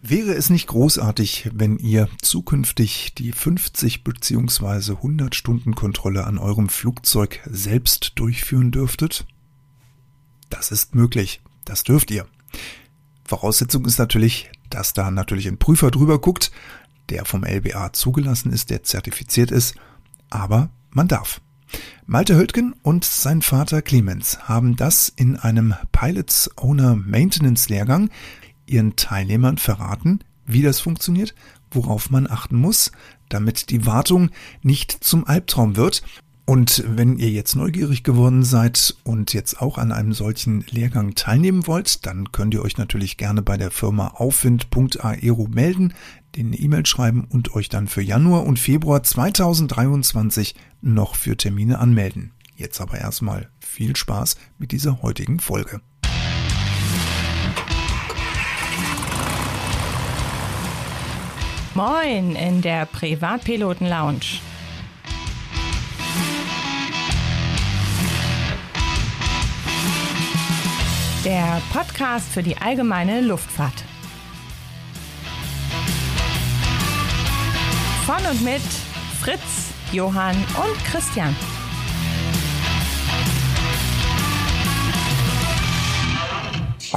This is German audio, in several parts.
Wäre es nicht großartig, wenn ihr zukünftig die 50 bzw. 100 Stunden Kontrolle an eurem Flugzeug selbst durchführen dürftet? Das ist möglich. Das dürft ihr. Voraussetzung ist natürlich, dass da natürlich ein Prüfer drüber guckt, der vom LBA zugelassen ist, der zertifiziert ist, aber man darf. Malte Höldgen und sein Vater Clemens haben das in einem Pilots Owner Maintenance Lehrgang ihren Teilnehmern verraten, wie das funktioniert, worauf man achten muss, damit die Wartung nicht zum Albtraum wird. Und wenn ihr jetzt neugierig geworden seid und jetzt auch an einem solchen Lehrgang teilnehmen wollt, dann könnt ihr euch natürlich gerne bei der Firma aufwind.aero melden, den E-Mail schreiben und euch dann für Januar und Februar 2023 noch für Termine anmelden. Jetzt aber erstmal viel Spaß mit dieser heutigen Folge. Moin in der Privatpiloten Lounge. Der Podcast für die allgemeine Luftfahrt. Von und mit Fritz, Johann und Christian.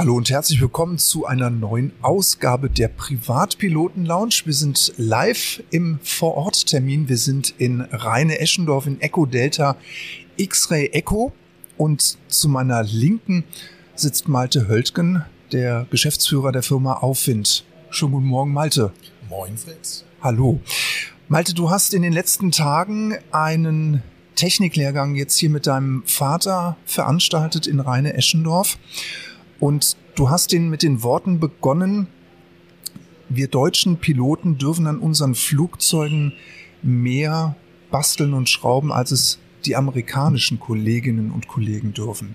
Hallo und herzlich willkommen zu einer neuen Ausgabe der Privatpiloten Lounge. Wir sind live im Vororttermin. Wir sind in Rheine-Eschendorf in Echo Delta X-Ray Echo und zu meiner Linken sitzt Malte Höltgen, der Geschäftsführer der Firma Aufwind. Schönen guten Morgen, Malte. Moin, Fritz. Hallo. Malte, du hast in den letzten Tagen einen Techniklehrgang jetzt hier mit deinem Vater veranstaltet in Rheine-Eschendorf. Und du hast den mit den Worten begonnen, wir deutschen Piloten dürfen an unseren Flugzeugen mehr basteln und schrauben, als es die amerikanischen Kolleginnen und Kollegen dürfen.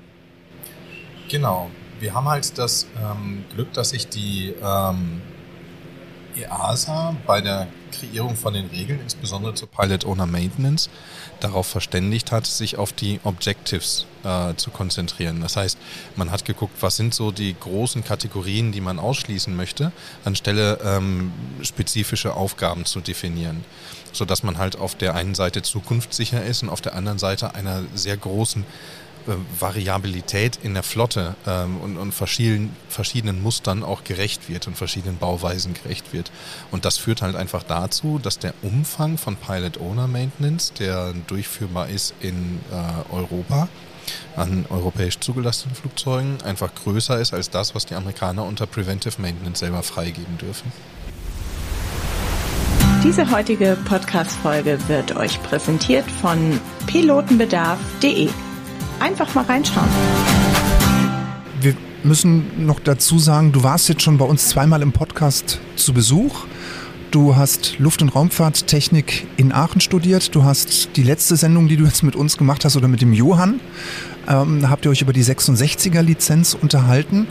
Genau. Wir haben halt das ähm, Glück, dass sich die ähm, EASA bei der Kreierung von den Regeln, insbesondere zur Pilot Owner Maintenance, darauf verständigt hat, sich auf die Objectives äh, zu konzentrieren. Das heißt, man hat geguckt, was sind so die großen Kategorien, die man ausschließen möchte, anstelle ähm, spezifische Aufgaben zu definieren. Sodass man halt auf der einen Seite zukunftssicher ist und auf der anderen Seite einer sehr großen Variabilität in der Flotte ähm, und, und verschiedenen, verschiedenen Mustern auch gerecht wird und verschiedenen Bauweisen gerecht wird. Und das führt halt einfach dazu, dass der Umfang von Pilot Owner Maintenance, der durchführbar ist in äh, Europa, an europäisch zugelassenen Flugzeugen einfach größer ist als das, was die Amerikaner unter Preventive Maintenance selber freigeben dürfen. Diese heutige Podcast-Folge wird euch präsentiert von pilotenbedarf.de einfach mal reinschauen. Wir müssen noch dazu sagen, du warst jetzt schon bei uns zweimal im Podcast zu Besuch. Du hast Luft- und Raumfahrttechnik in Aachen studiert. Du hast die letzte Sendung, die du jetzt mit uns gemacht hast oder mit dem Johann, ähm, habt ihr euch über die 66er Lizenz unterhalten.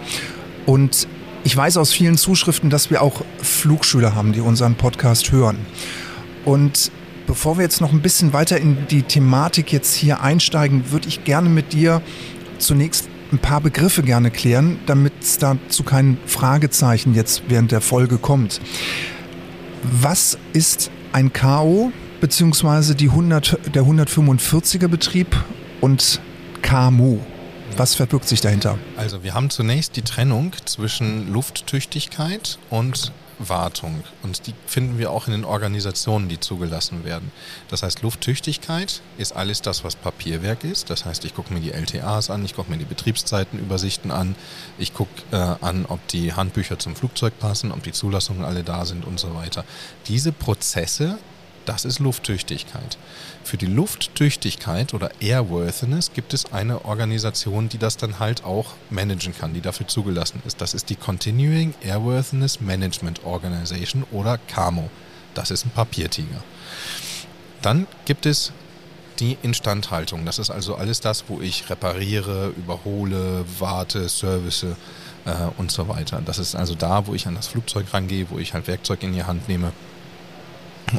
Und ich weiß aus vielen Zuschriften, dass wir auch Flugschüler haben, die unseren Podcast hören. Und Bevor wir jetzt noch ein bisschen weiter in die Thematik jetzt hier einsteigen, würde ich gerne mit dir zunächst ein paar Begriffe gerne klären, damit es da zu keinen Fragezeichen jetzt während der Folge kommt. Was ist ein KO beziehungsweise die 100, der 145er Betrieb und KMU? Was verbirgt sich dahinter? Also wir haben zunächst die Trennung zwischen Lufttüchtigkeit und Wartung. Und die finden wir auch in den Organisationen, die zugelassen werden. Das heißt, Lufttüchtigkeit ist alles das, was Papierwerk ist. Das heißt, ich gucke mir die LTAs an, ich gucke mir die Betriebszeitenübersichten an, ich gucke äh, an, ob die Handbücher zum Flugzeug passen, ob die Zulassungen alle da sind und so weiter. Diese Prozesse das ist Lufttüchtigkeit. Für die Lufttüchtigkeit oder Airworthiness gibt es eine Organisation, die das dann halt auch managen kann, die dafür zugelassen ist. Das ist die Continuing Airworthiness Management Organization oder CAMO. Das ist ein Papiertiger. Dann gibt es die Instandhaltung. Das ist also alles das, wo ich repariere, überhole, warte, service äh, und so weiter. Das ist also da, wo ich an das Flugzeug rangehe, wo ich halt Werkzeug in die Hand nehme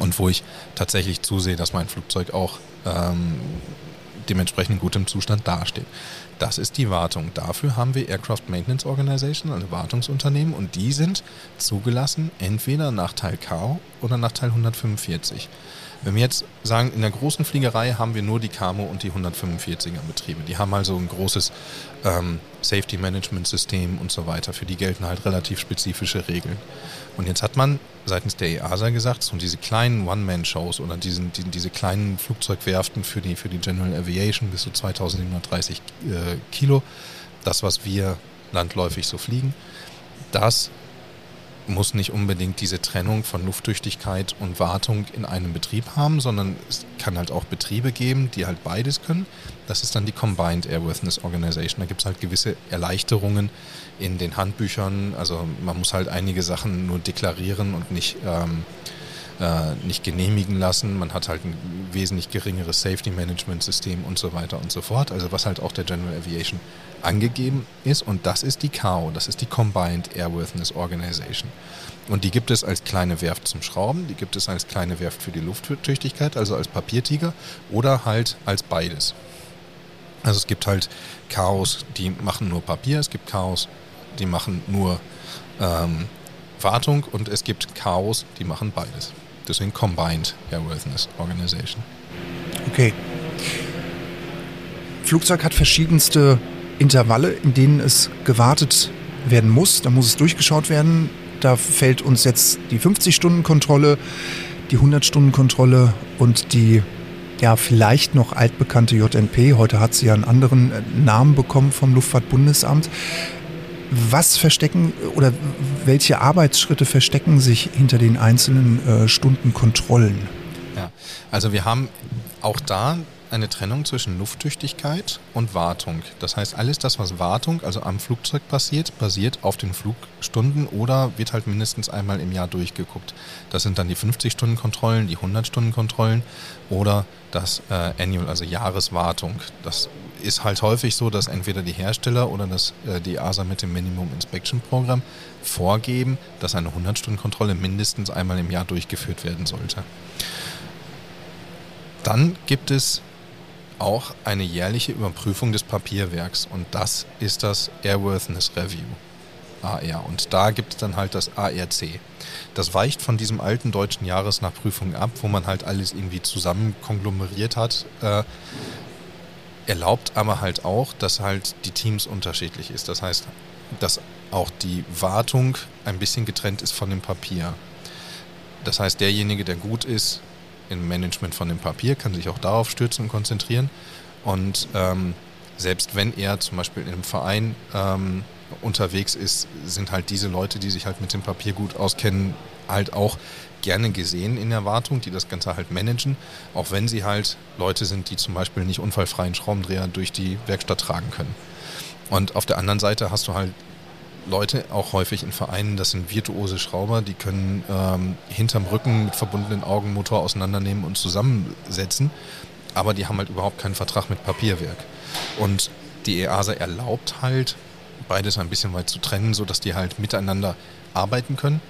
und wo ich tatsächlich zusehe, dass mein Flugzeug auch ähm, dementsprechend in gutem Zustand dasteht. Das ist die Wartung. Dafür haben wir Aircraft Maintenance Organization, also Wartungsunternehmen, und die sind zugelassen entweder nach Teil K oder nach Teil 145. Wenn wir jetzt sagen, in der großen Fliegerei haben wir nur die Camo und die 145er Betriebe. Die haben also ein großes ähm, Safety Management System und so weiter. Für die gelten halt relativ spezifische Regeln. Und jetzt hat man seitens der EASA gesagt, so diese kleinen One-Man-Shows oder diesen, die, diese kleinen Flugzeugwerften für die, für die General Aviation bis zu 2730 äh, Kilo, das, was wir landläufig so fliegen, das muss nicht unbedingt diese Trennung von Lufttüchtigkeit und Wartung in einem Betrieb haben, sondern es kann halt auch Betriebe geben, die halt beides können. Das ist dann die Combined Airworthiness Organization. Da gibt es halt gewisse Erleichterungen in den Handbüchern. Also man muss halt einige Sachen nur deklarieren und nicht, ähm, äh, nicht genehmigen lassen. Man hat halt ein wesentlich geringeres Safety Management System und so weiter und so fort. Also was halt auch der General Aviation angegeben ist. Und das ist die CAO, das ist die Combined Airworthiness Organization. Und die gibt es als kleine Werft zum Schrauben, die gibt es als kleine Werft für die Lufttüchtigkeit, also als Papiertiger, oder halt als beides. Also es gibt halt Chaos, die machen nur Papier, es gibt Chaos, die machen nur ähm, Wartung und es gibt Chaos, die machen beides. Deswegen Combined Airworthiness Organization. Okay. Flugzeug hat verschiedenste Intervalle, in denen es gewartet werden muss. Da muss es durchgeschaut werden. Da fällt uns jetzt die 50-Stunden-Kontrolle, die 100-Stunden-Kontrolle und die ja vielleicht noch altbekannte JNP. Heute hat sie ja einen anderen äh, Namen bekommen vom Luftfahrtbundesamt. Was verstecken oder welche Arbeitsschritte verstecken sich hinter den einzelnen äh, Stundenkontrollen? Ja, also wir haben auch da eine Trennung zwischen Lufttüchtigkeit und Wartung. Das heißt, alles das, was Wartung, also am Flugzeug passiert, basiert auf den Flugstunden oder wird halt mindestens einmal im Jahr durchgeguckt. Das sind dann die 50-Stunden-Kontrollen, die 100-Stunden-Kontrollen oder das äh, Annual, also Jahreswartung. Das ist halt häufig so, dass entweder die Hersteller oder das, äh, die ASA mit dem Minimum Inspection Programm vorgeben, dass eine 100-Stunden-Kontrolle mindestens einmal im Jahr durchgeführt werden sollte. Dann gibt es auch eine jährliche Überprüfung des Papierwerks und das ist das Airworthiness Review. AR. Und da gibt es dann halt das ARC. Das weicht von diesem alten deutschen Jahresnachprüfung ab, wo man halt alles irgendwie zusammen konglomeriert hat. Äh, erlaubt aber halt auch, dass halt die Teams unterschiedlich ist. Das heißt, dass auch die Wartung ein bisschen getrennt ist von dem Papier. Das heißt, derjenige, der gut ist, im Management von dem Papier, kann sich auch darauf stürzen und konzentrieren. Und ähm, selbst wenn er zum Beispiel einem Verein ähm, unterwegs ist, sind halt diese Leute, die sich halt mit dem Papier gut auskennen, halt auch gerne gesehen in der Wartung, die das Ganze halt managen, auch wenn sie halt Leute sind, die zum Beispiel nicht unfallfreien Schraubendreher durch die Werkstatt tragen können. Und auf der anderen Seite hast du halt Leute, auch häufig in Vereinen, das sind virtuose Schrauber, die können ähm, hinterm Rücken mit verbundenen Augen Motor auseinandernehmen und zusammensetzen, aber die haben halt überhaupt keinen Vertrag mit Papierwerk. Und die EASA erlaubt halt, beides ein bisschen weit zu trennen, sodass die halt miteinander arbeiten können,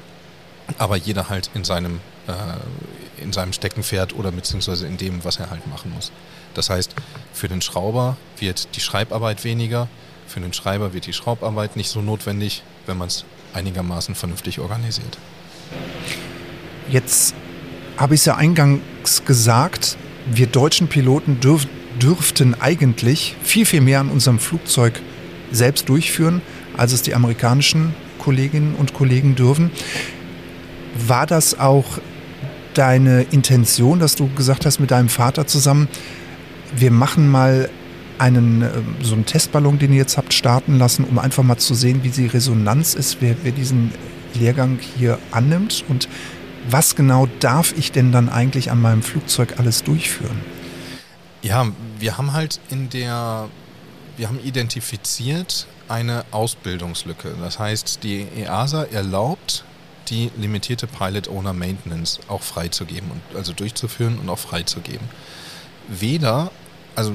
aber jeder halt in seinem, äh, in seinem Steckenpferd oder beziehungsweise in dem, was er halt machen muss. Das heißt, für den Schrauber wird die Schreibarbeit weniger, für den Schreiber wird die Schraubarbeit nicht so notwendig, wenn man es einigermaßen vernünftig organisiert. Jetzt habe ich es ja eingangs gesagt, wir deutschen Piloten dürf, dürften eigentlich viel, viel mehr an unserem Flugzeug selbst durchführen, als es die amerikanischen Kolleginnen und Kollegen dürfen. War das auch deine Intention, dass du gesagt hast mit deinem Vater zusammen, wir machen mal einen, äh, so einen Testballon, den ihr jetzt habt starten lassen, um einfach mal zu sehen, wie die Resonanz ist, wer, wer diesen Lehrgang hier annimmt und was genau darf ich denn dann eigentlich an meinem Flugzeug alles durchführen? Ja, wir haben halt in der, wir haben identifiziert eine Ausbildungslücke. Das heißt, die EASA erlaubt die limitierte Pilot Owner Maintenance auch freizugeben und also durchzuführen und auch freizugeben. Weder, also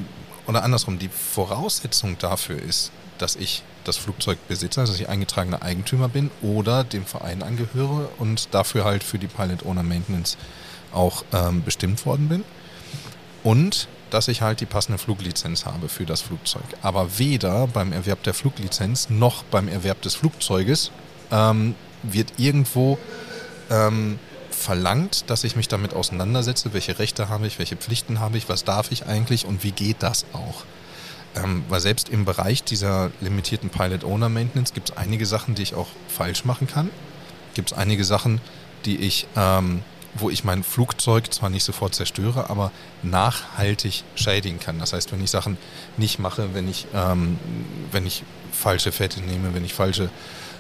oder andersrum, die Voraussetzung dafür ist, dass ich das Flugzeug besitze, dass ich eingetragener Eigentümer bin oder dem Verein angehöre und dafür halt für die Pilot Owner Maintenance auch ähm, bestimmt worden bin. Und dass ich halt die passende Fluglizenz habe für das Flugzeug. Aber weder beim Erwerb der Fluglizenz noch beim Erwerb des Flugzeuges ähm, wird irgendwo ähm, verlangt, dass ich mich damit auseinandersetze, welche Rechte habe ich, welche Pflichten habe ich, was darf ich eigentlich und wie geht das auch. Ähm, weil selbst im Bereich dieser limitierten Pilot-Owner-Maintenance gibt es einige Sachen, die ich auch falsch machen kann. Gibt es einige Sachen, die ich, ähm, wo ich mein Flugzeug zwar nicht sofort zerstöre, aber nachhaltig schädigen kann. Das heißt, wenn ich Sachen nicht mache, wenn ich, ähm, wenn ich falsche Fette nehme, wenn ich falsche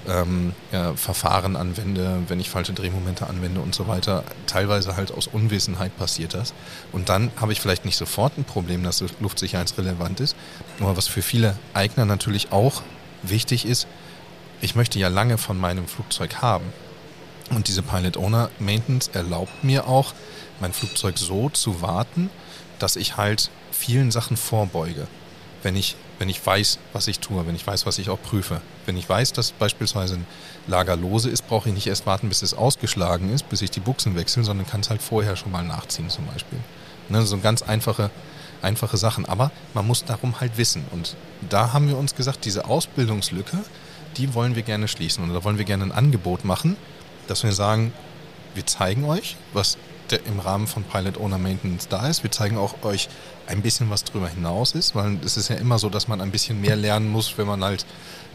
ähm, ja, Verfahren anwende, wenn ich falsche Drehmomente anwende und so weiter. Teilweise halt aus Unwissenheit passiert das. Und dann habe ich vielleicht nicht sofort ein Problem, dass luftsicherheitsrelevant ist. Aber was für viele Eigner natürlich auch wichtig ist, ich möchte ja lange von meinem Flugzeug haben. Und diese Pilot Owner Maintenance erlaubt mir auch, mein Flugzeug so zu warten, dass ich halt vielen Sachen vorbeuge. Wenn ich wenn ich weiß, was ich tue, wenn ich weiß, was ich auch prüfe. Wenn ich weiß, dass beispielsweise ein Lager lose ist, brauche ich nicht erst warten, bis es ausgeschlagen ist, bis ich die Buchsen wechsle, sondern kann es halt vorher schon mal nachziehen zum Beispiel. Ne, so ganz einfache, einfache Sachen. Aber man muss darum halt wissen. Und da haben wir uns gesagt, diese Ausbildungslücke, die wollen wir gerne schließen. Und da wollen wir gerne ein Angebot machen, dass wir sagen, wir zeigen euch, was der im Rahmen von Pilot Owner Maintenance da ist. Wir zeigen auch euch ein bisschen was drüber hinaus ist, weil es ist ja immer so, dass man ein bisschen mehr lernen muss, wenn man halt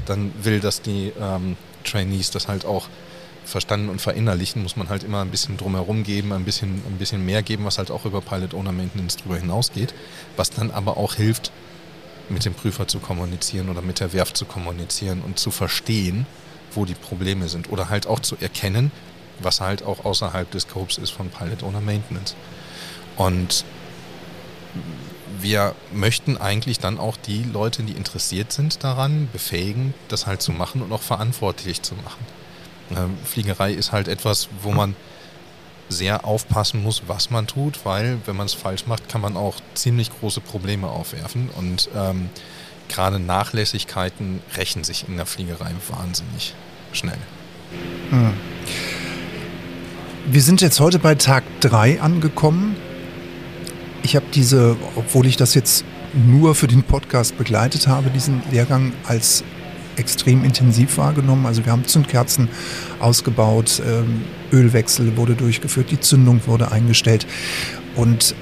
dann will, dass die ähm, Trainees das halt auch verstanden und verinnerlichen, muss man halt immer ein bisschen drumherum geben, ein bisschen, ein bisschen mehr geben, was halt auch über Pilot Owner Maintenance drüber hinausgeht, was dann aber auch hilft, mit dem Prüfer zu kommunizieren oder mit der Werft zu kommunizieren und zu verstehen, wo die Probleme sind oder halt auch zu erkennen, was halt auch außerhalb des Scopes ist von Pilot Owner Maintenance. Und wir möchten eigentlich dann auch die Leute, die interessiert sind daran, befähigen, das halt zu machen und auch verantwortlich zu machen. Ähm, Fliegerei ist halt etwas, wo man sehr aufpassen muss, was man tut, weil wenn man es falsch macht, kann man auch ziemlich große Probleme aufwerfen und ähm, gerade Nachlässigkeiten rächen sich in der Fliegerei wahnsinnig schnell. Hm. Wir sind jetzt heute bei Tag 3 angekommen. Ich habe diese, obwohl ich das jetzt nur für den Podcast begleitet habe, diesen Lehrgang als extrem intensiv wahrgenommen. Also wir haben Zündkerzen ausgebaut, ähm, Ölwechsel wurde durchgeführt, die Zündung wurde eingestellt. Und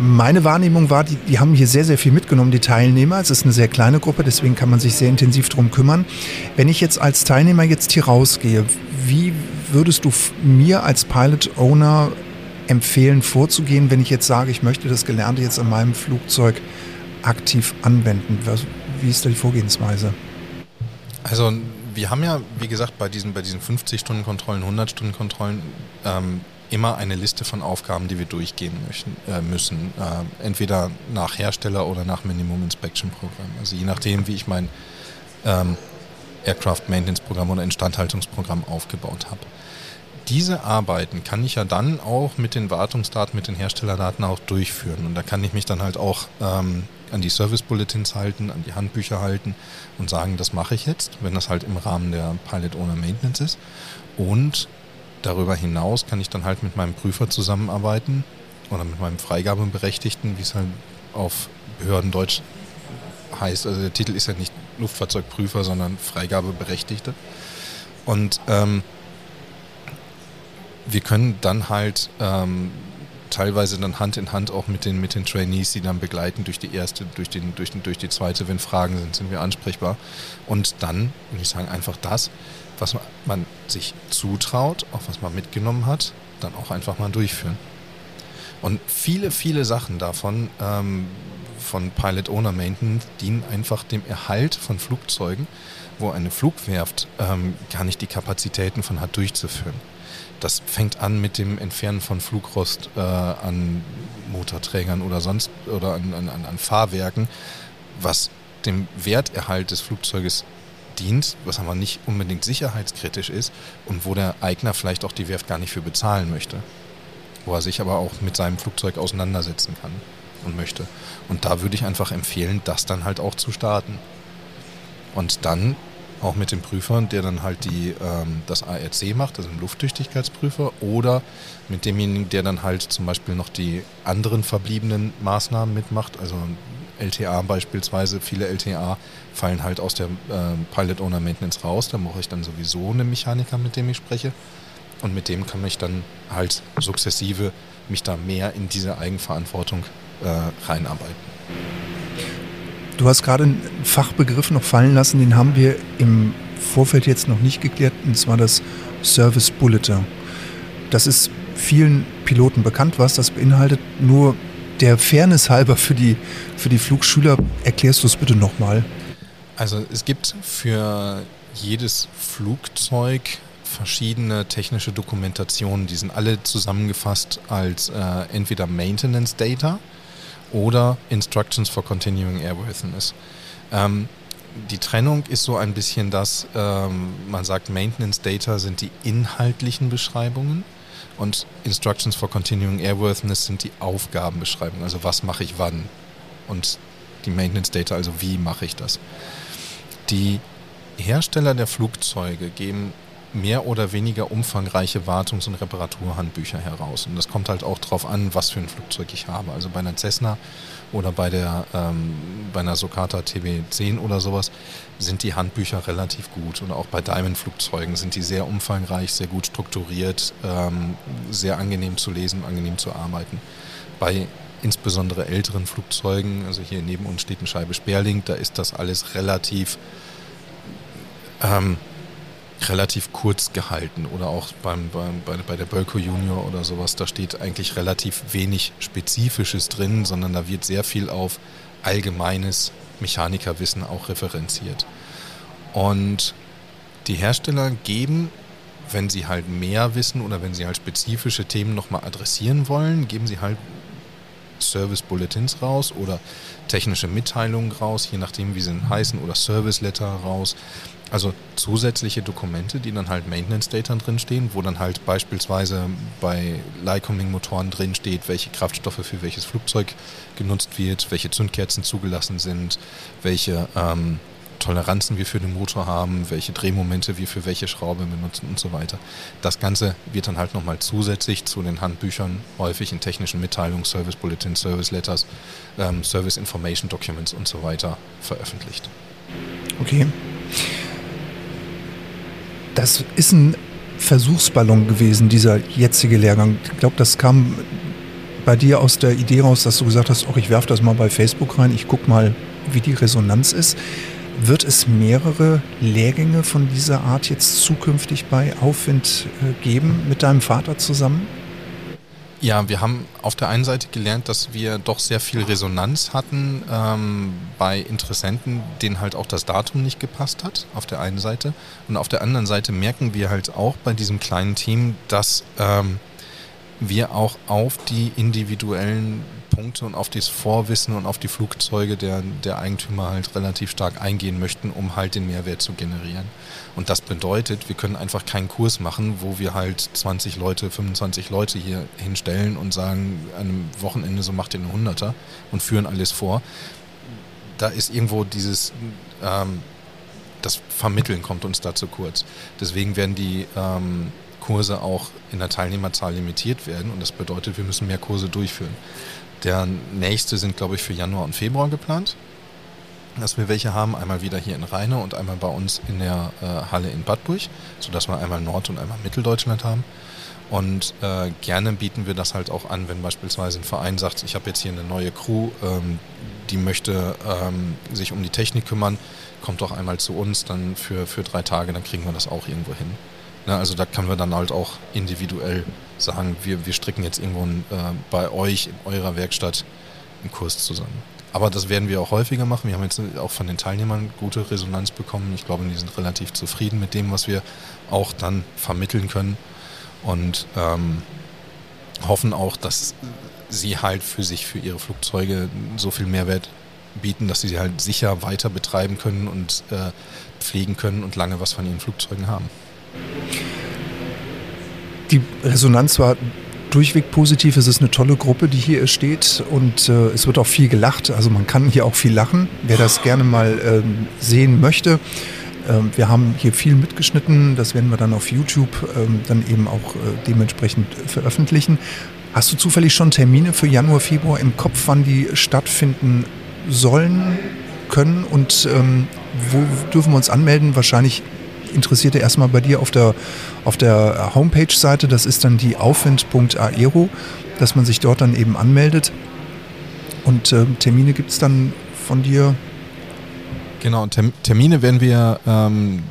meine Wahrnehmung war, die, die haben hier sehr, sehr viel mitgenommen, die Teilnehmer. Es ist eine sehr kleine Gruppe, deswegen kann man sich sehr intensiv darum kümmern. Wenn ich jetzt als Teilnehmer jetzt hier rausgehe, wie würdest du mir als Pilot Owner empfehlen, vorzugehen, wenn ich jetzt sage, ich möchte das Gelernte jetzt an meinem Flugzeug aktiv anwenden? Wie ist da die Vorgehensweise? Also wir haben ja, wie gesagt, bei diesen, bei diesen 50-Stunden-Kontrollen, 100-Stunden-Kontrollen ähm, immer eine Liste von Aufgaben, die wir durchgehen möchten, äh, müssen. Äh, entweder nach Hersteller oder nach Minimum Inspection Programm. Also je nachdem, wie ich mein ähm, Aircraft Maintenance Programm oder Instandhaltungsprogramm aufgebaut habe. Diese Arbeiten kann ich ja dann auch mit den Wartungsdaten, mit den Herstellerdaten auch durchführen. Und da kann ich mich dann halt auch ähm, an die Service Bulletins halten, an die Handbücher halten und sagen, das mache ich jetzt, wenn das halt im Rahmen der Pilot Owner Maintenance ist. Und darüber hinaus kann ich dann halt mit meinem Prüfer zusammenarbeiten oder mit meinem Freigabeberechtigten, wie es halt auf Behördendeutsch heißt. Also der Titel ist ja nicht Luftfahrzeugprüfer, sondern Freigabeberechtigte. Und ähm, wir können dann halt ähm, teilweise dann Hand in Hand auch mit den, mit den Trainees, die dann begleiten durch die erste, durch, den, durch, den, durch die zweite, wenn Fragen sind, sind wir ansprechbar. Und dann, würde ich sagen, einfach das, was man sich zutraut, auch was man mitgenommen hat, dann auch einfach mal durchführen. Und viele, viele Sachen davon ähm, von Pilot Owner Maintenance dienen einfach dem Erhalt von Flugzeugen, wo eine Flugwerft ähm, gar nicht die Kapazitäten von hat durchzuführen. Das fängt an mit dem Entfernen von Flugrost äh, an Motorträgern oder sonst oder an, an, an Fahrwerken, was dem Werterhalt des Flugzeuges dient, was aber nicht unbedingt sicherheitskritisch ist und wo der Eigner vielleicht auch die Werft gar nicht für bezahlen möchte. Wo er sich aber auch mit seinem Flugzeug auseinandersetzen kann und möchte. Und da würde ich einfach empfehlen, das dann halt auch zu starten. Und dann auch mit dem Prüfer, der dann halt die, ähm, das ARC macht, also ein Lufttüchtigkeitsprüfer, oder mit demjenigen, der dann halt zum Beispiel noch die anderen verbliebenen Maßnahmen mitmacht, also LTA beispielsweise, viele LTA fallen halt aus der äh, Pilot Owner Maintenance raus, da brauche ich dann sowieso einen Mechaniker, mit dem ich spreche und mit dem kann ich dann halt sukzessive mich da mehr in diese Eigenverantwortung äh, reinarbeiten. Du hast gerade einen Fachbegriff noch fallen lassen, den haben wir im Vorfeld jetzt noch nicht geklärt, und zwar das Service Bulletin. Das ist vielen Piloten bekannt, was das beinhaltet. Nur der Fairness halber für die, für die Flugschüler, erklärst du es bitte nochmal. Also es gibt für jedes Flugzeug verschiedene technische Dokumentationen, die sind alle zusammengefasst als äh, entweder Maintenance Data oder Instructions for Continuing Airworthiness. Ähm, die Trennung ist so ein bisschen das, ähm, man sagt, Maintenance Data sind die inhaltlichen Beschreibungen und Instructions for Continuing Airworthiness sind die Aufgabenbeschreibungen, also was mache ich wann und die Maintenance Data, also wie mache ich das. Die Hersteller der Flugzeuge geben mehr oder weniger umfangreiche Wartungs- und Reparaturhandbücher heraus. Und das kommt halt auch darauf an, was für ein Flugzeug ich habe. Also bei einer Cessna oder bei, der, ähm, bei einer Socata TB10 oder sowas sind die Handbücher relativ gut. Und auch bei Diamond-Flugzeugen sind die sehr umfangreich, sehr gut strukturiert, ähm, sehr angenehm zu lesen, angenehm zu arbeiten. Bei insbesondere älteren Flugzeugen, also hier neben uns steht ein Scheibe Sperling, da ist das alles relativ ähm, relativ kurz gehalten oder auch beim, beim, bei, bei der Bölko Junior oder sowas, da steht eigentlich relativ wenig Spezifisches drin, sondern da wird sehr viel auf allgemeines Mechanikerwissen auch referenziert. Und die Hersteller geben, wenn sie halt mehr wissen oder wenn sie halt spezifische Themen nochmal adressieren wollen, geben sie halt Service Bulletins raus oder technische Mitteilungen raus, je nachdem wie sie heißen, oder Service Letter raus. Also zusätzliche Dokumente, die dann halt Maintenance Data drinstehen, wo dann halt beispielsweise bei Lycoming-Motoren drinsteht, welche Kraftstoffe für welches Flugzeug genutzt wird, welche Zündkerzen zugelassen sind, welche ähm, Toleranzen wir für den Motor haben, welche Drehmomente wir für welche Schraube benutzen und so weiter. Das Ganze wird dann halt nochmal zusätzlich zu den Handbüchern häufig in technischen Mitteilungen, Service Bulletins, Service Letters, ähm, Service Information Documents und so weiter veröffentlicht. Okay. Das ist ein Versuchsballon gewesen, dieser jetzige Lehrgang. Ich glaube, das kam bei dir aus der Idee raus, dass du gesagt hast, oh, ich werfe das mal bei Facebook rein, ich gucke mal, wie die Resonanz ist. Wird es mehrere Lehrgänge von dieser Art jetzt zukünftig bei Aufwind äh, geben mit deinem Vater zusammen? Ja, wir haben auf der einen Seite gelernt, dass wir doch sehr viel Resonanz hatten ähm, bei Interessenten, denen halt auch das Datum nicht gepasst hat, auf der einen Seite. Und auf der anderen Seite merken wir halt auch bei diesem kleinen Team, dass ähm, wir auch auf die individuellen Punkte und auf das Vorwissen und auf die Flugzeuge der, der Eigentümer halt relativ stark eingehen möchten, um halt den Mehrwert zu generieren. Und das bedeutet, wir können einfach keinen Kurs machen, wo wir halt 20 Leute, 25 Leute hier hinstellen und sagen, an einem Wochenende so macht ihr eine Hunderter und führen alles vor. Da ist irgendwo dieses, ähm, das Vermitteln kommt uns da zu kurz. Deswegen werden die ähm, Kurse auch in der Teilnehmerzahl limitiert werden und das bedeutet, wir müssen mehr Kurse durchführen. Der nächste sind, glaube ich, für Januar und Februar geplant, dass wir welche haben. Einmal wieder hier in Rheine und einmal bei uns in der äh, Halle in Badburg, sodass wir einmal Nord- und einmal Mitteldeutschland haben. Und äh, gerne bieten wir das halt auch an, wenn beispielsweise ein Verein sagt, ich habe jetzt hier eine neue Crew, ähm, die möchte ähm, sich um die Technik kümmern, kommt doch einmal zu uns dann für, für drei Tage, dann kriegen wir das auch irgendwo hin. Ja, also da können wir dann halt auch individuell sagen, wir, wir stricken jetzt irgendwo ein, äh, bei euch in eurer Werkstatt einen Kurs zusammen. Aber das werden wir auch häufiger machen. Wir haben jetzt auch von den Teilnehmern gute Resonanz bekommen. Ich glaube, die sind relativ zufrieden mit dem, was wir auch dann vermitteln können und ähm, hoffen auch, dass sie halt für sich, für ihre Flugzeuge so viel Mehrwert bieten, dass sie sie halt sicher weiter betreiben können und äh, pflegen können und lange was von ihren Flugzeugen haben. Die Resonanz war durchweg positiv. Es ist eine tolle Gruppe, die hier steht und äh, es wird auch viel gelacht. Also man kann hier auch viel lachen. Wer das gerne mal äh, sehen möchte, Ähm, wir haben hier viel mitgeschnitten, das werden wir dann auf YouTube ähm, dann eben auch äh, dementsprechend veröffentlichen. Hast du zufällig schon Termine für Januar, Februar im Kopf, wann die stattfinden sollen, können und ähm, wo dürfen wir uns anmelden? Wahrscheinlich interessiert er erstmal bei dir auf der, auf der Homepage-Seite, das ist dann die aufwind.aero, dass man sich dort dann eben anmeldet. Und äh, Termine gibt es dann von dir? Genau, Termine werden wir ähm,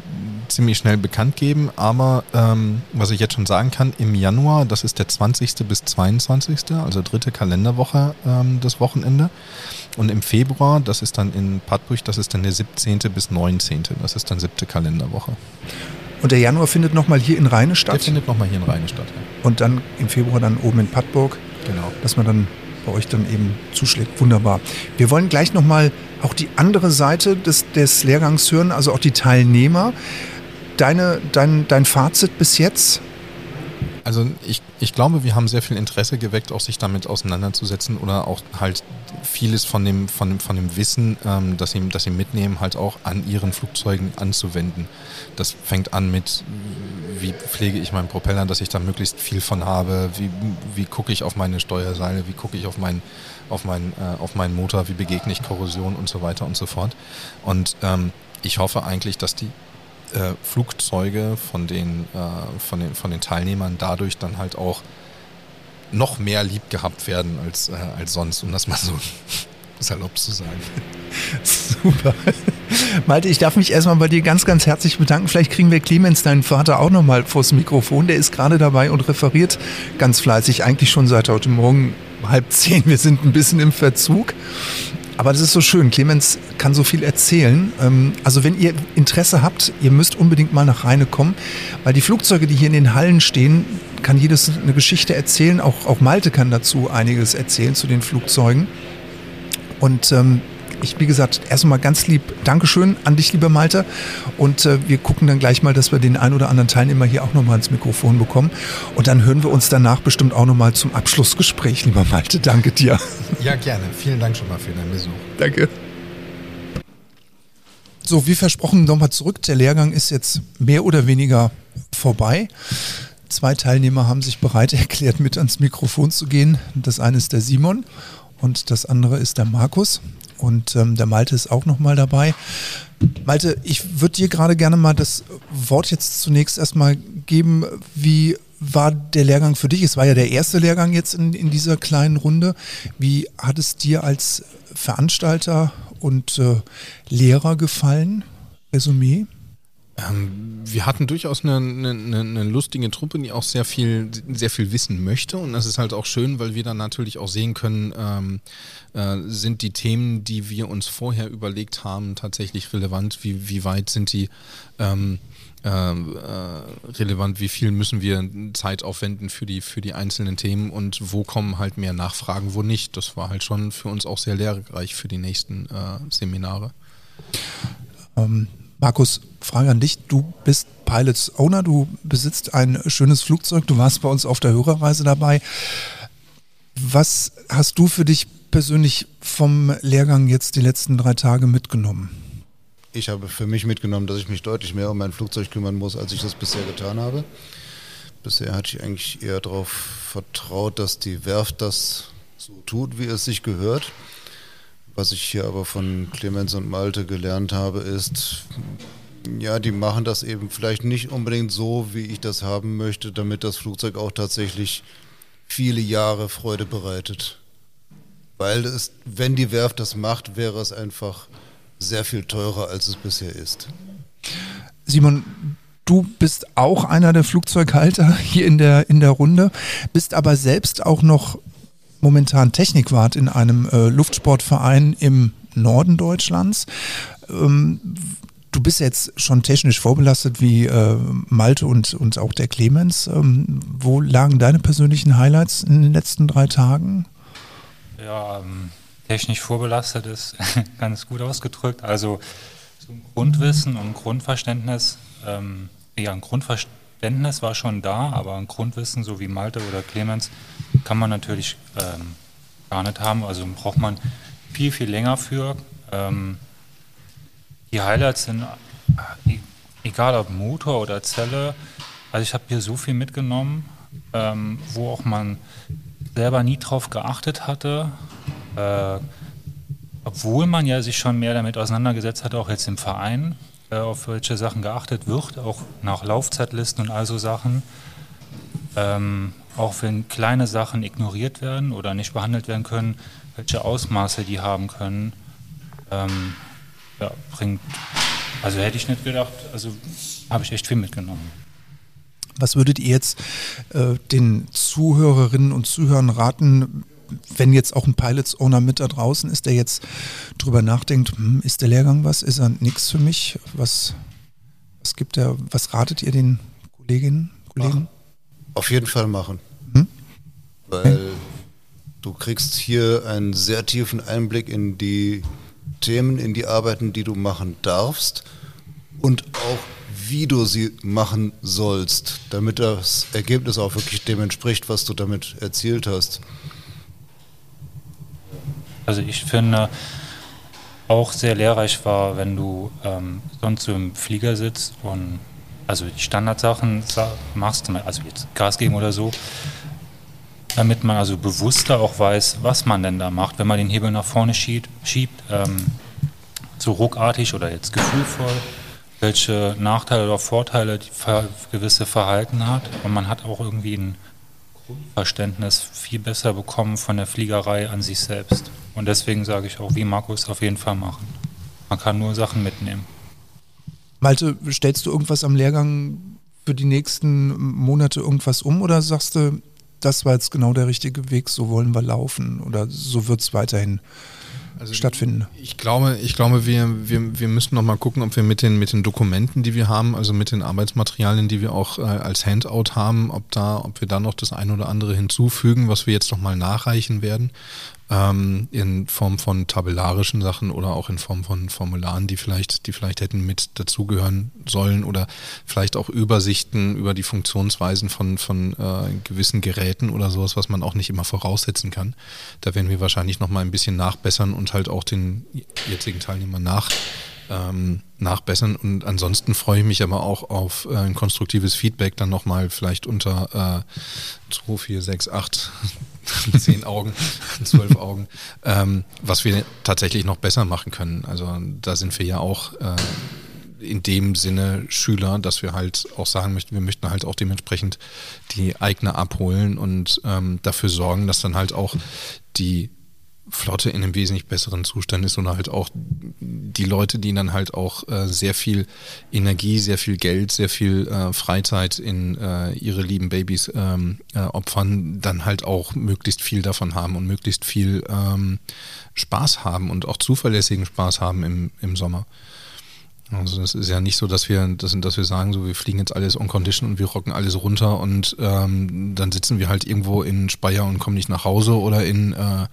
ziemlich schnell bekannt geben, aber ähm, was ich jetzt schon sagen kann, im Januar, das ist der 20. bis 22., also dritte Kalenderwoche ähm, das Wochenende. Und im Februar, das ist dann in Padbrüch, das ist dann der 17. bis 19., das ist dann siebte Kalenderwoche. Und der Januar findet nochmal hier in Rheine statt? Der findet nochmal hier in Rheine statt, ja. Und dann im Februar dann oben in Padburg? Genau. Dass man dann bei euch dann eben zuschlägt. Wunderbar. Wir wollen gleich nochmal auch die andere Seite des, des Lehrgangs hören, also auch die Teilnehmer. Deine, dein, dein Fazit bis jetzt? Also ich, ich glaube, wir haben sehr viel Interesse geweckt, auch sich damit auseinanderzusetzen oder auch halt vieles von dem, von dem, von dem Wissen, ähm, das, sie, das sie mitnehmen, halt auch an ihren Flugzeugen anzuwenden. Das fängt an mit, wie pflege ich meinen Propeller, dass ich da möglichst viel von habe, wie, wie gucke ich auf meine Steuerseile, wie gucke ich auf meinen auf meinen, äh, auf meinen Motor, wie begegne ich Korrosion und so weiter und so fort. Und ähm, ich hoffe eigentlich, dass die äh, Flugzeuge von den, äh, von, den, von den Teilnehmern dadurch dann halt auch noch mehr lieb gehabt werden als, äh, als sonst, um das mal so salopp zu sagen. Super. Malte, ich darf mich erstmal bei dir ganz, ganz herzlich bedanken. Vielleicht kriegen wir Clemens, deinen Vater, auch nochmal vors Mikrofon. Der ist gerade dabei und referiert ganz fleißig, eigentlich schon seit heute Morgen halb zehn. Wir sind ein bisschen im Verzug. Aber das ist so schön. Clemens kann so viel erzählen. Ähm, also wenn ihr Interesse habt, ihr müsst unbedingt mal nach Rheine kommen, weil die Flugzeuge, die hier in den Hallen stehen, kann jedes eine Geschichte erzählen. Auch, auch Malte kann dazu einiges erzählen zu den Flugzeugen. Und ähm, ich, wie gesagt, erstmal ganz lieb Dankeschön an dich, lieber Malte. Und äh, wir gucken dann gleich mal, dass wir den ein oder anderen Teilnehmer hier auch nochmal ins Mikrofon bekommen. Und dann hören wir uns danach bestimmt auch nochmal zum Abschlussgespräch, lieber Malte. Danke dir. Ja, gerne. Vielen Dank schon mal für deinen Besuch. Danke. So, wie versprochen, nochmal zurück. Der Lehrgang ist jetzt mehr oder weniger vorbei. Zwei Teilnehmer haben sich bereit erklärt, mit ans Mikrofon zu gehen. Das eine ist der Simon und das andere ist der Markus. Und ähm, der Malte ist auch nochmal dabei. Malte, ich würde dir gerade gerne mal das Wort jetzt zunächst erstmal geben. Wie war der Lehrgang für dich? Es war ja der erste Lehrgang jetzt in, in dieser kleinen Runde. Wie hat es dir als Veranstalter und äh, Lehrer gefallen? Resümee? Ähm, wir hatten durchaus eine, eine, eine, lustige Truppe, die auch sehr viel, sehr viel wissen möchte. Und das ist halt auch schön, weil wir dann natürlich auch sehen können, ähm, äh, sind die Themen, die wir uns vorher überlegt haben, tatsächlich relevant? Wie, wie weit sind die ähm, äh, äh, relevant? Wie viel müssen wir Zeit aufwenden für die, für die einzelnen Themen? Und wo kommen halt mehr Nachfragen, wo nicht? Das war halt schon für uns auch sehr lehrreich für die nächsten äh, Seminare. Ähm, Markus, Frage an dich. Du bist Pilots Owner, du besitzt ein schönes Flugzeug, du warst bei uns auf der Hörerreise dabei. Was hast du für dich persönlich vom Lehrgang jetzt die letzten drei Tage mitgenommen? Ich habe für mich mitgenommen, dass ich mich deutlich mehr um mein Flugzeug kümmern muss, als ich das bisher getan habe. Bisher hatte ich eigentlich eher darauf vertraut, dass die Werft das so tut, wie es sich gehört. Was ich hier aber von Clemens und Malte gelernt habe, ist, ja, die machen das eben vielleicht nicht unbedingt so, wie ich das haben möchte, damit das Flugzeug auch tatsächlich viele Jahre Freude bereitet. Weil es, wenn die Werft das macht, wäre es einfach sehr viel teurer, als es bisher ist. Simon, du bist auch einer der Flugzeughalter hier in der, in der Runde, bist aber selbst auch noch momentan Technikwart in einem äh, Luftsportverein im Norden Deutschlands. Ähm, du bist jetzt schon technisch vorbelastet wie äh, Malte und, und auch der Clemens. Ähm, wo lagen deine persönlichen Highlights in den letzten drei Tagen? Ja, ähm, technisch vorbelastet ist ganz gut ausgedrückt. Also so ein Grundwissen und Grundverständnis, ähm, ja, ein Grundverständnis war schon da, aber ein Grundwissen, so wie Malte oder Clemens, kann man natürlich ähm, gar nicht haben. Also braucht man viel, viel länger für. Ähm, die Highlights sind, egal ob Motor oder Zelle, also ich habe hier so viel mitgenommen, ähm, wo auch man selber nie drauf geachtet hatte, äh, obwohl man ja sich schon mehr damit auseinandergesetzt hat, auch jetzt im Verein, äh, auf welche Sachen geachtet wird, auch nach Laufzeitlisten und all so Sachen. Ähm, auch wenn kleine Sachen ignoriert werden oder nicht behandelt werden können, welche Ausmaße die haben können, ähm, ja, bringt, also hätte ich nicht gedacht, also habe ich echt viel mitgenommen. Was würdet ihr jetzt äh, den Zuhörerinnen und Zuhörern raten, wenn jetzt auch ein Pilots Owner mit da draußen ist, der jetzt drüber nachdenkt, hm, ist der Lehrgang was, ist er nichts für mich? Was, was gibt er, was ratet ihr den Kolleginnen, Kollegen? Ach, auf jeden Fall machen. Hm? Weil du kriegst hier einen sehr tiefen Einblick in die Themen, in die Arbeiten, die du machen darfst und auch wie du sie machen sollst, damit das Ergebnis auch wirklich dem entspricht, was du damit erzielt hast. Also ich finde auch sehr lehrreich war, wenn du ähm, sonst so im Flieger sitzt und also die Standardsachen machst, also jetzt Gas geben oder so, damit man also bewusster auch weiß, was man denn da macht, wenn man den Hebel nach vorne schiebt, schiebt ähm, so ruckartig oder jetzt gefühlvoll, welche Nachteile oder Vorteile die gewisse Verhalten hat und man hat auch irgendwie ein Grundverständnis viel besser bekommen von der Fliegerei an sich selbst. Und deswegen sage ich auch, wie Markus auf jeden Fall machen. Man kann nur Sachen mitnehmen. Malte, stellst du irgendwas am Lehrgang für die nächsten Monate irgendwas um oder sagst du, das war jetzt genau der richtige Weg, so wollen wir laufen oder so wird es weiterhin also stattfinden? Ich glaube, ich glaube wir, wir, wir müssen noch mal gucken, ob wir mit den, mit den Dokumenten, die wir haben, also mit den Arbeitsmaterialien, die wir auch äh, als Handout haben, ob da, ob wir da noch das eine oder andere hinzufügen, was wir jetzt noch mal nachreichen werden ähm, in Form von tabellarischen Sachen oder auch in Form von Formularen, die vielleicht, die vielleicht hätten mit dazugehören sollen oder vielleicht auch Übersichten über die Funktionsweisen von, von äh, gewissen Geräten oder sowas, was man auch nicht immer voraussetzen kann. Da werden wir wahrscheinlich noch mal ein bisschen nachbessern und halt auch den jetzigen Teilnehmern nach ähm, nachbessern. Und ansonsten freue ich mich aber auch auf äh, ein konstruktives Feedback dann nochmal vielleicht unter äh, 2, 4, 6, 8 zehn Augen, zwölf Augen, ähm, was wir tatsächlich noch besser machen können. Also da sind wir ja auch äh, in dem Sinne Schüler, dass wir halt auch sagen möchten, wir möchten halt auch dementsprechend die Eigner abholen und ähm, dafür sorgen, dass dann halt auch die Flotte in einem wesentlich besseren Zustand ist und halt auch die Leute, die dann halt auch äh, sehr viel Energie, sehr viel Geld, sehr viel äh, Freizeit in äh, ihre lieben Babys ähm, äh, opfern, dann halt auch möglichst viel davon haben und möglichst viel ähm, Spaß haben und auch zuverlässigen Spaß haben im, im Sommer. Also das ist ja nicht so, dass wir, dass, dass wir sagen, so wir fliegen jetzt alles on condition und wir rocken alles runter und ähm, dann sitzen wir halt irgendwo in Speyer und kommen nicht nach Hause oder in äh,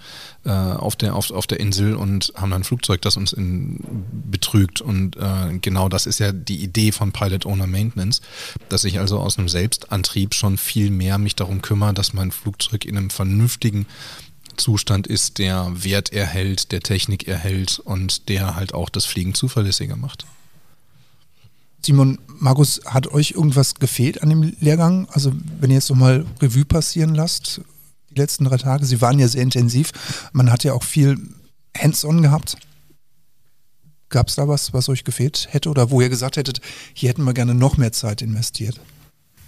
äh, auf der auf, auf der Insel und haben dann ein Flugzeug, das uns in, betrügt. Und äh, genau das ist ja die Idee von Pilot Owner Maintenance, dass ich also aus einem Selbstantrieb schon viel mehr mich darum kümmere, dass mein Flugzeug in einem vernünftigen Zustand ist, der Wert erhält, der Technik erhält und der halt auch das Fliegen zuverlässiger macht. Simon, Markus, hat euch irgendwas gefehlt an dem Lehrgang? Also wenn ihr jetzt nochmal Revue passieren lasst, die letzten drei Tage, sie waren ja sehr intensiv. Man hat ja auch viel Hands-on gehabt. Gab es da was, was euch gefehlt hätte oder wo ihr gesagt hättet, hier hätten wir gerne noch mehr Zeit investiert?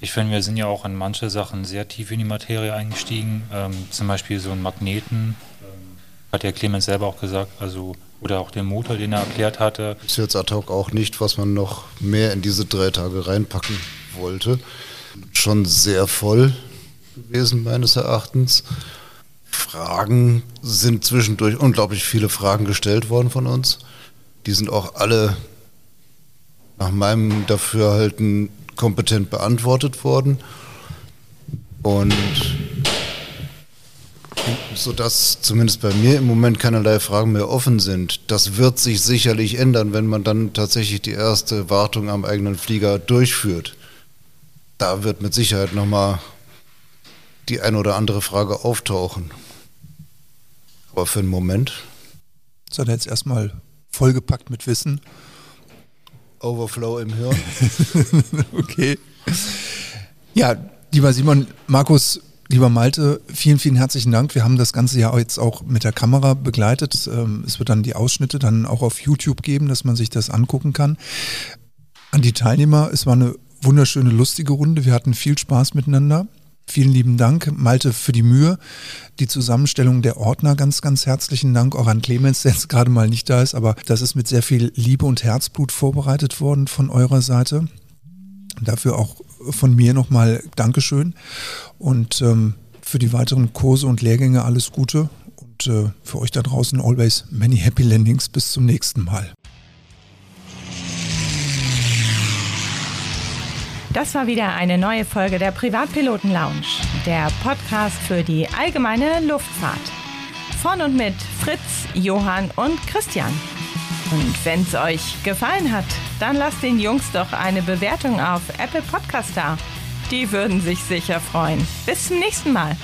Ich finde, wir sind ja auch in manche Sachen sehr tief in die Materie eingestiegen. Ähm, zum Beispiel so einen Magneten, ähm, hat ja Clemens selber auch gesagt, also oder auch den Motor, den er erklärt hatte. Ist jetzt ad hoc auch nicht, was man noch mehr in diese drei Tage reinpacken wollte. Schon sehr voll gewesen, meines Erachtens. Fragen sind zwischendurch unglaublich viele Fragen gestellt worden von uns. Die sind auch alle nach meinem Dafürhalten kompetent beantwortet worden. Und sodass zumindest bei mir im Moment keinerlei Fragen mehr offen sind. Das wird sich sicherlich ändern, wenn man dann tatsächlich die erste Wartung am eigenen Flieger durchführt. Da wird mit Sicherheit nochmal die eine oder andere Frage auftauchen. Aber für einen Moment. Seid ihr jetzt erstmal vollgepackt mit Wissen Overflow im Hirn. okay. Ja, lieber Simon, Markus, Lieber Malte, vielen, vielen herzlichen Dank. Wir haben das ganze ja jetzt auch mit der Kamera begleitet. Ähm, es wird dann die Ausschnitte dann auch auf YouTube geben, dass man sich das angucken kann. An die Teilnehmer, es war eine wunderschöne, lustige Runde. Wir hatten viel Spaß miteinander. Vielen lieben Dank, Malte, für die Mühe. Die Zusammenstellung der Ordner, ganz, ganz herzlichen Dank. Auch an Clemens, der jetzt gerade mal nicht da ist, aber das ist mit sehr viel Liebe und Herzblut vorbereitet worden von eurer Seite. Dafür auch von mir nochmal Dankeschön und ähm, für die weiteren Kurse und Lehrgänge alles Gute und äh, für euch da draußen always many happy landings. Bis zum nächsten Mal. Das war wieder eine neue Folge der Privatpiloten Lounge, der Podcast für die allgemeine Luftfahrt. Von und mit Fritz, Johann und Christian. Und wenn es euch gefallen hat, dann lasst den Jungs doch eine Bewertung auf Apple Podcast da. Die würden sich sicher freuen. Bis zum nächsten Mal.